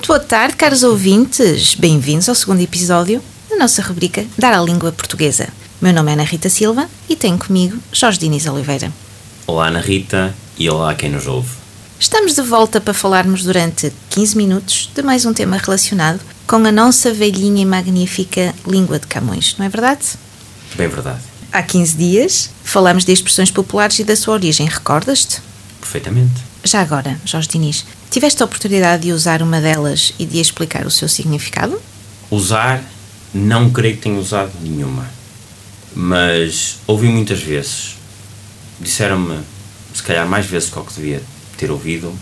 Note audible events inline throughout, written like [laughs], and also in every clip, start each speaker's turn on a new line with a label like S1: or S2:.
S1: Muito boa tarde, caros ouvintes. Bem-vindos ao segundo episódio da nossa rubrica Dar à Língua Portuguesa. Meu nome é Ana Rita Silva e tenho comigo Jorge Diniz Oliveira.
S2: Olá Ana Rita e olá a quem nos ouve.
S1: Estamos de volta para falarmos durante 15 minutos de mais um tema relacionado com a nossa velhinha e magnífica língua de Camões, não é verdade?
S2: Bem verdade.
S1: Há 15 dias falamos de expressões populares e da sua origem, recordas-te?
S2: Perfeitamente.
S1: Já agora, Jorge Diniz, tiveste a oportunidade de usar uma delas e de explicar o seu significado?
S2: Usar, não creio que tenha usado nenhuma. Mas ouvi muitas vezes. Disseram-me, se calhar mais vezes do que devia ter ouvido,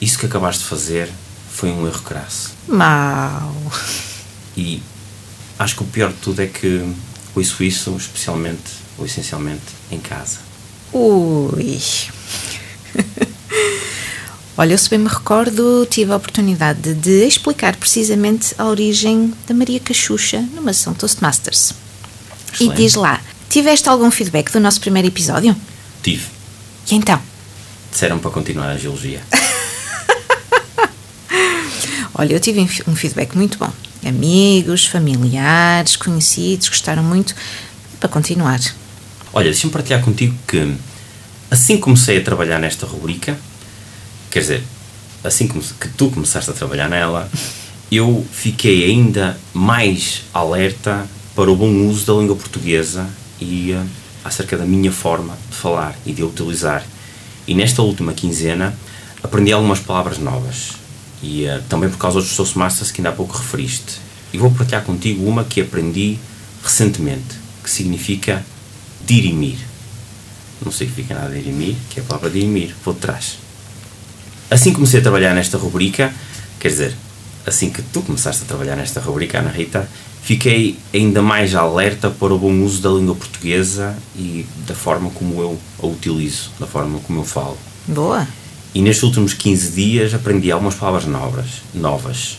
S2: isso que acabaste de fazer foi um erro crasso.
S1: Mau.
S2: E acho que o pior de tudo é que ouço isso especialmente ou essencialmente em casa.
S1: Ui. [laughs] Olha, eu se bem me recordo, tive a oportunidade de explicar precisamente a origem da Maria Cachucha numa sessão Toastmasters.
S2: Excelente.
S1: E diz lá, tiveste algum feedback do nosso primeiro episódio?
S2: Tive.
S1: E então?
S2: Disseram para continuar a geologia. [laughs]
S1: Olha, eu tive um feedback muito bom. Amigos, familiares, conhecidos gostaram muito para continuar.
S2: Olha, deixa-me partilhar contigo que assim comecei a trabalhar nesta rubrica, quer dizer, assim que tu começaste a trabalhar nela, eu fiquei ainda mais alerta para o bom uso da língua portuguesa e uh, acerca da minha forma de falar e de a utilizar. E nesta última quinzena aprendi algumas palavras novas e uh, também por causa dos Toastmasters que ainda há pouco referiste. E vou partilhar contigo uma que aprendi recentemente, que significa dirimir. Não significa nada dirimir, que é a palavra dirimir, vou de trás. Assim comecei a trabalhar nesta rubrica, quer dizer, assim que tu começaste a trabalhar nesta rubrica, Ana Rita, fiquei ainda mais alerta para o bom uso da língua portuguesa e da forma como eu a utilizo, da forma como eu falo.
S1: Boa.
S2: E nestes últimos 15 dias aprendi algumas palavras novas, novas.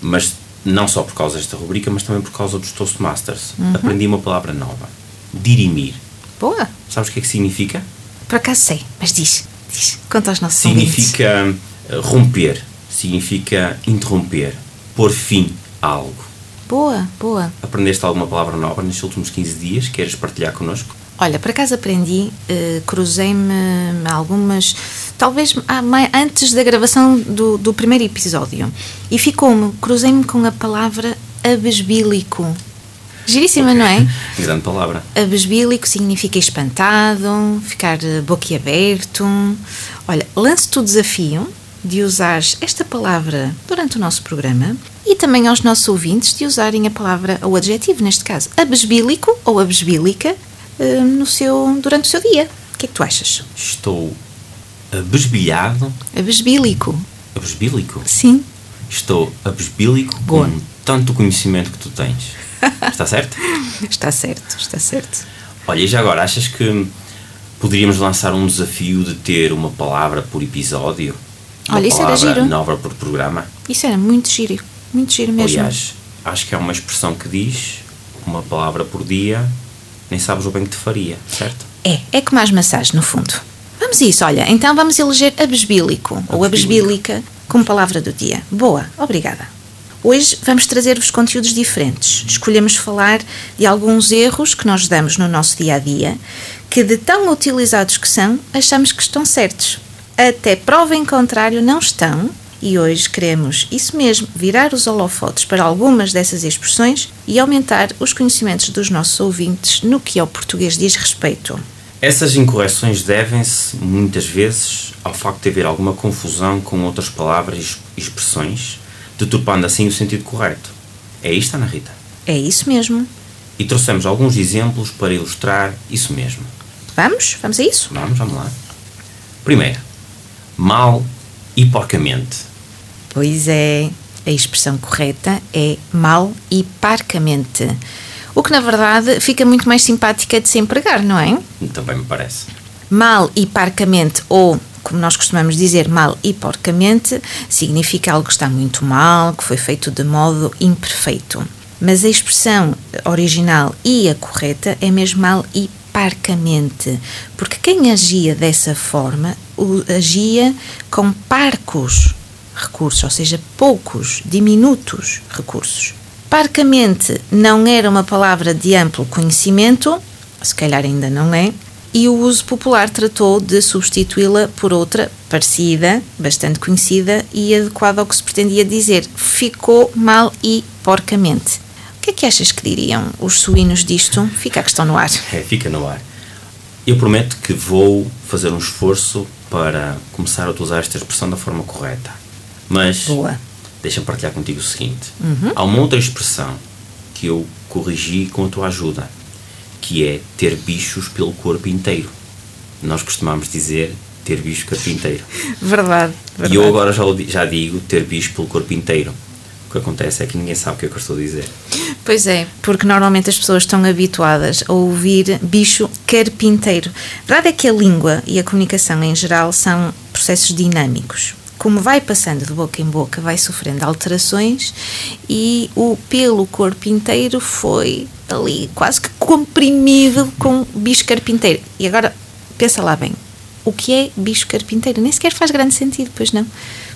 S2: Mas não só por causa desta rubrica, mas também por causa dos Toastmasters.
S1: Uhum.
S2: Aprendi uma palavra nova. Dirimir.
S1: Boa.
S2: Sabes o que é que significa?
S1: Por acaso sei, mas diz, diz, conta aos nossos ouvintes.
S2: Significa uh, romper, significa interromper, pôr fim a algo.
S1: Boa, boa.
S2: Aprendeste alguma palavra nova nestes últimos 15 dias? Queres partilhar connosco?
S1: Olha, por acaso aprendi, uh, cruzei-me algumas, talvez ah, antes da gravação do, do primeiro episódio, e ficou-me, cruzei-me com a palavra abesbílico. Giríssima, não é? [laughs]
S2: Grande palavra.
S1: Abesbílico significa espantado, ficar boquiaberto. Olha, lanço-te o desafio de usar esta palavra durante o nosso programa e também aos nossos ouvintes de usarem a palavra, o adjetivo neste caso, abesbílico ou abesbílica eh, no seu, durante o seu dia. O que é que tu achas?
S2: Estou abesbilhado,
S1: Abesbílico.
S2: abesbílico.
S1: Sim.
S2: Estou abesbílico
S1: Boa.
S2: com tanto conhecimento que tu tens. Está certo?
S1: Está certo, está certo.
S2: Olha, e já agora, achas que poderíamos lançar um desafio de ter uma palavra por episódio? Uma
S1: Olha, isso era
S2: palavra
S1: giro.
S2: nova por programa?
S1: Isso era muito giro, muito giro mesmo.
S2: Aliás, acho que é uma expressão que diz uma palavra por dia, nem sabes o bem que te faria, certo?
S1: É, é como as massagem, no fundo. Vamos a isso, olha, então vamos eleger abesbílico ou abesbílica como palavra do dia. Boa, obrigada. Hoje vamos trazer-vos conteúdos diferentes. Escolhemos falar de alguns erros que nós damos no nosso dia a dia, que de tão utilizados que são, achamos que estão certos. Até prova em contrário, não estão. E hoje queremos, isso mesmo, virar os holofotes para algumas dessas expressões e aumentar os conhecimentos dos nossos ouvintes no que ao português diz respeito.
S2: Essas incorreções devem-se, muitas vezes, ao facto de haver alguma confusão com outras palavras e expressões, deturpando assim o sentido correto. É isto, Ana Rita?
S1: É isso mesmo.
S2: E trouxemos alguns exemplos para ilustrar isso mesmo.
S1: Vamos? Vamos a isso?
S2: Vamos, vamos lá. Primeiro, mal e porcamente.
S1: Pois é, a expressão correta é mal e parcamente. O que na verdade fica muito mais simpática de se empregar, não é?
S2: Também me parece.
S1: Mal e parcamente, ou como nós costumamos dizer, mal e porcamente, significa algo que está muito mal, que foi feito de modo imperfeito. Mas a expressão original e a correta é mesmo mal e parcamente, porque quem agia dessa forma agia com parcos recursos, ou seja, poucos, diminutos recursos. Parcamente não era uma palavra de amplo conhecimento, se calhar ainda não é, e o uso popular tratou de substituí-la por outra parecida, bastante conhecida e adequada ao que se pretendia dizer. Ficou mal e porcamente. O que é que achas que diriam os suínos disto? Fica a questão no ar.
S2: É, fica no ar. Eu prometo que vou fazer um esforço para começar a utilizar esta expressão da forma correta. Mas deixa-me partilhar contigo o seguinte: uhum. há uma outra expressão que eu corrigi com a tua ajuda, que é ter bichos pelo corpo inteiro. Nós costumamos dizer ter bicho carpinteiro.
S1: Verdade, [laughs] verdade.
S2: E eu agora já, já digo ter bicho pelo corpo inteiro. O que acontece é que ninguém sabe o que é que eu estou a dizer.
S1: Pois é, porque normalmente as pessoas estão habituadas a ouvir bicho carpinteiro. A verdade é que a língua e a comunicação em geral são processos dinâmicos como vai passando de boca em boca, vai sofrendo alterações e o pelo corpo inteiro foi ali quase que comprimido com bicho carpinteiro. E agora, pensa lá bem, o que é bicho carpinteiro? Nem sequer faz grande sentido, pois não?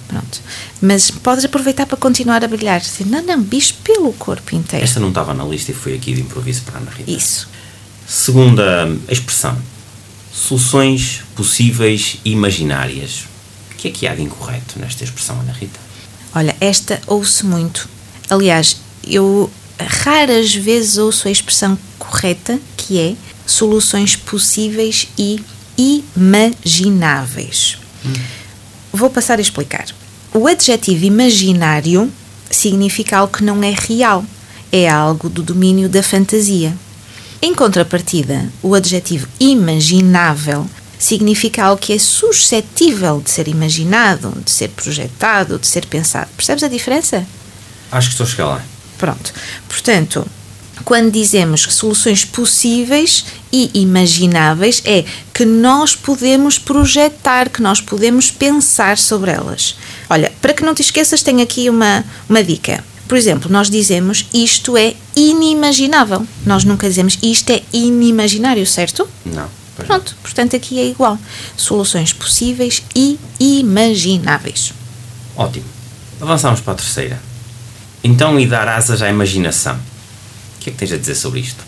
S1: Pronto. Mas podes aproveitar para continuar a brilhar. Não, não, bicho pelo corpo inteiro.
S2: Esta não estava na lista e foi aqui de improviso para a Ana Rita.
S1: Isso.
S2: Segunda expressão. Soluções possíveis e imaginárias que é que há de incorreto nesta expressão, Ana Rita?
S1: Olha, esta ouço muito. Aliás, eu raras vezes ouço a expressão correta, que é soluções possíveis e imagináveis. Hum. Vou passar a explicar. O adjetivo imaginário significa algo que não é real, é algo do domínio da fantasia. Em contrapartida, o adjetivo imaginável significa algo que é suscetível de ser imaginado, de ser projetado, de ser pensado. Percebes a diferença?
S2: Acho que estou a chegar lá.
S1: Pronto. Portanto, quando dizemos soluções possíveis e imagináveis, é que nós podemos projetar, que nós podemos pensar sobre elas. Olha, para que não te esqueças, tenho aqui uma, uma dica. Por exemplo, nós dizemos isto é inimaginável. Nós nunca dizemos isto é inimaginário, certo?
S2: Não.
S1: Pronto, portanto aqui é igual. Soluções possíveis e imagináveis.
S2: Ótimo. Avançamos para a terceira. Então, e dar asas à imaginação? O que é que tens a dizer sobre isto?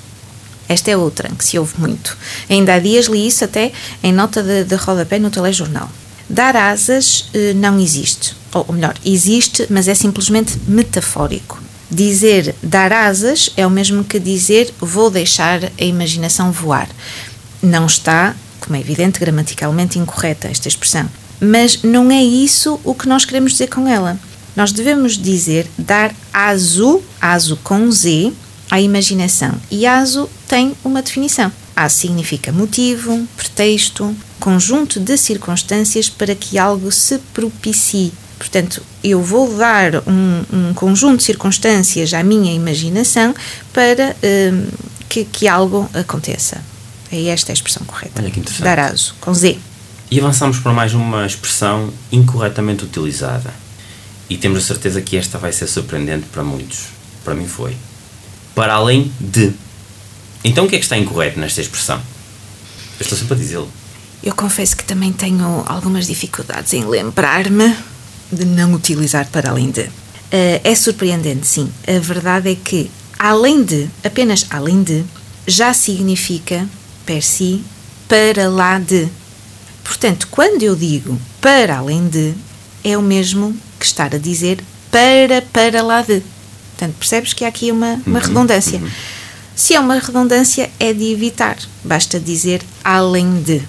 S1: Esta é outra que se ouve muito. Ainda há dias li isso até em nota de, de rodapé no telejornal. Dar asas eh, não existe. Ou, ou melhor, existe, mas é simplesmente metafórico. Dizer dar asas é o mesmo que dizer vou deixar a imaginação voar não está, como é evidente, gramaticalmente incorreta esta expressão. Mas não é isso o que nós queremos dizer com ela. Nós devemos dizer dar aso, aso com Z, à imaginação. E aso tem uma definição. Aso significa motivo, pretexto, conjunto de circunstâncias para que algo se propicie. Portanto, eu vou dar um, um conjunto de circunstâncias à minha imaginação para um, que, que algo aconteça. É esta a expressão correta.
S2: Olha que interessante.
S1: Darazo, com Z.
S2: E avançamos para mais uma expressão incorretamente utilizada. E temos a certeza que esta vai ser surpreendente para muitos. Para mim foi. Para além de. Então o que é que está incorreto nesta expressão? Eu estou sempre a dizê-lo.
S1: Eu confesso que também tenho algumas dificuldades em lembrar-me de não utilizar para além de. Uh, é surpreendente, sim. A verdade é que, além de, apenas além de, já significa per si, para lá de. Portanto, quando eu digo para além de, é o mesmo que estar a dizer para para lá de. Portanto, percebes que há aqui uma, uma uhum, redundância. Uhum. Se é uma redundância, é de evitar. Basta dizer além de.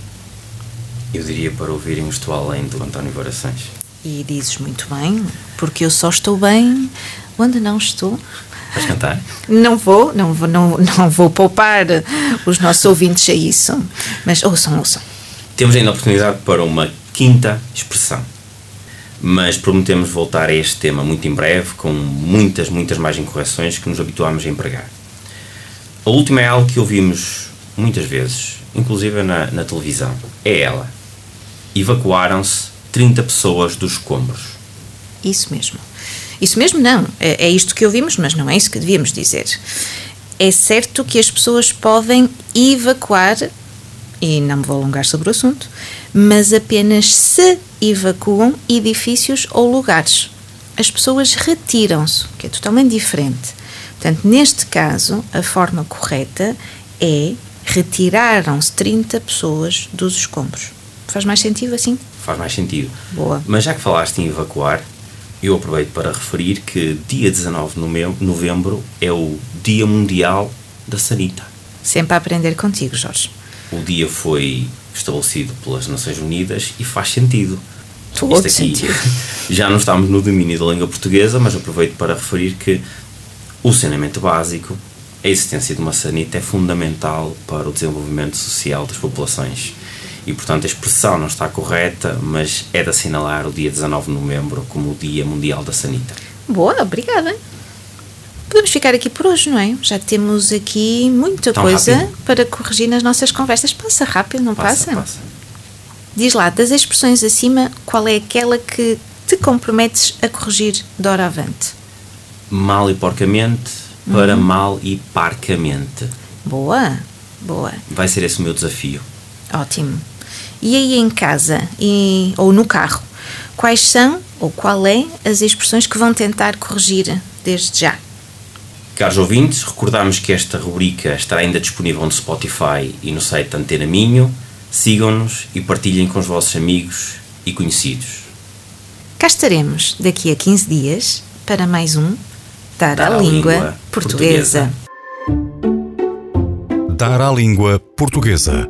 S2: Eu diria para ouvirem o Estou Além do António Varações.
S1: E dizes muito bem, porque eu só estou bem onde não estou.
S2: Vais cantar?
S1: Não vou, não vou, não, não vou poupar os nossos ouvintes a isso. Mas ouçam, ouçam.
S2: Temos ainda a oportunidade para uma quinta expressão. Mas prometemos voltar a este tema muito em breve, com muitas, muitas mais incorreções que nos habituámos a empregar. A última é algo que ouvimos muitas vezes, inclusive na, na televisão. É ela. Evacuaram-se 30 pessoas dos escombros.
S1: Isso mesmo. Isso mesmo não. É, é isto que ouvimos, mas não é isso que devíamos dizer. É certo que as pessoas podem evacuar, e não me vou alongar sobre o assunto, mas apenas se evacuam edifícios ou lugares. As pessoas retiram-se, que é totalmente diferente. Portanto, neste caso, a forma correta é retiraram-se 30 pessoas dos escombros. Faz mais sentido assim?
S2: Faz mais sentido.
S1: Boa.
S2: Mas já que falaste em evacuar, eu aproveito para referir que dia 19 de novembro é o Dia Mundial da Sanita.
S1: Sempre a aprender contigo, Jorge.
S2: O dia foi estabelecido pelas Nações Unidas e faz sentido.
S1: Todo
S2: Isto aqui,
S1: sentido. [laughs]
S2: já não estamos no domínio da língua portuguesa, mas aproveito para referir que o saneamento básico, a existência de uma sanita é fundamental para o desenvolvimento social das populações. E, portanto, a expressão não está correta, mas é de assinalar o dia 19 de novembro como o Dia Mundial da Sanita.
S1: Boa, obrigada. Podemos ficar aqui por hoje, não é? Já temos aqui muita
S2: Tão
S1: coisa
S2: rápido?
S1: para corrigir nas nossas conversas. Passa rápido, não passa?
S2: Passa, passa.
S1: Diz lá, das expressões acima, qual é aquela que te comprometes a corrigir de hora avante?
S2: Mal e porcamente para mal e parcamente.
S1: Boa, boa,
S2: Vai ser esse o meu desafio.
S1: ótimo. E aí em casa e, ou no carro, quais são ou qual é as expressões que vão tentar corrigir desde já?
S2: Caros ouvintes, recordamos que esta rubrica estará ainda disponível no Spotify e no site Antena Minho. Sigam-nos e partilhem com os vossos amigos e conhecidos.
S1: Cá estaremos daqui a 15 dias para mais um Dar, a, língua, portuguesa.
S3: Dar à língua portuguesa.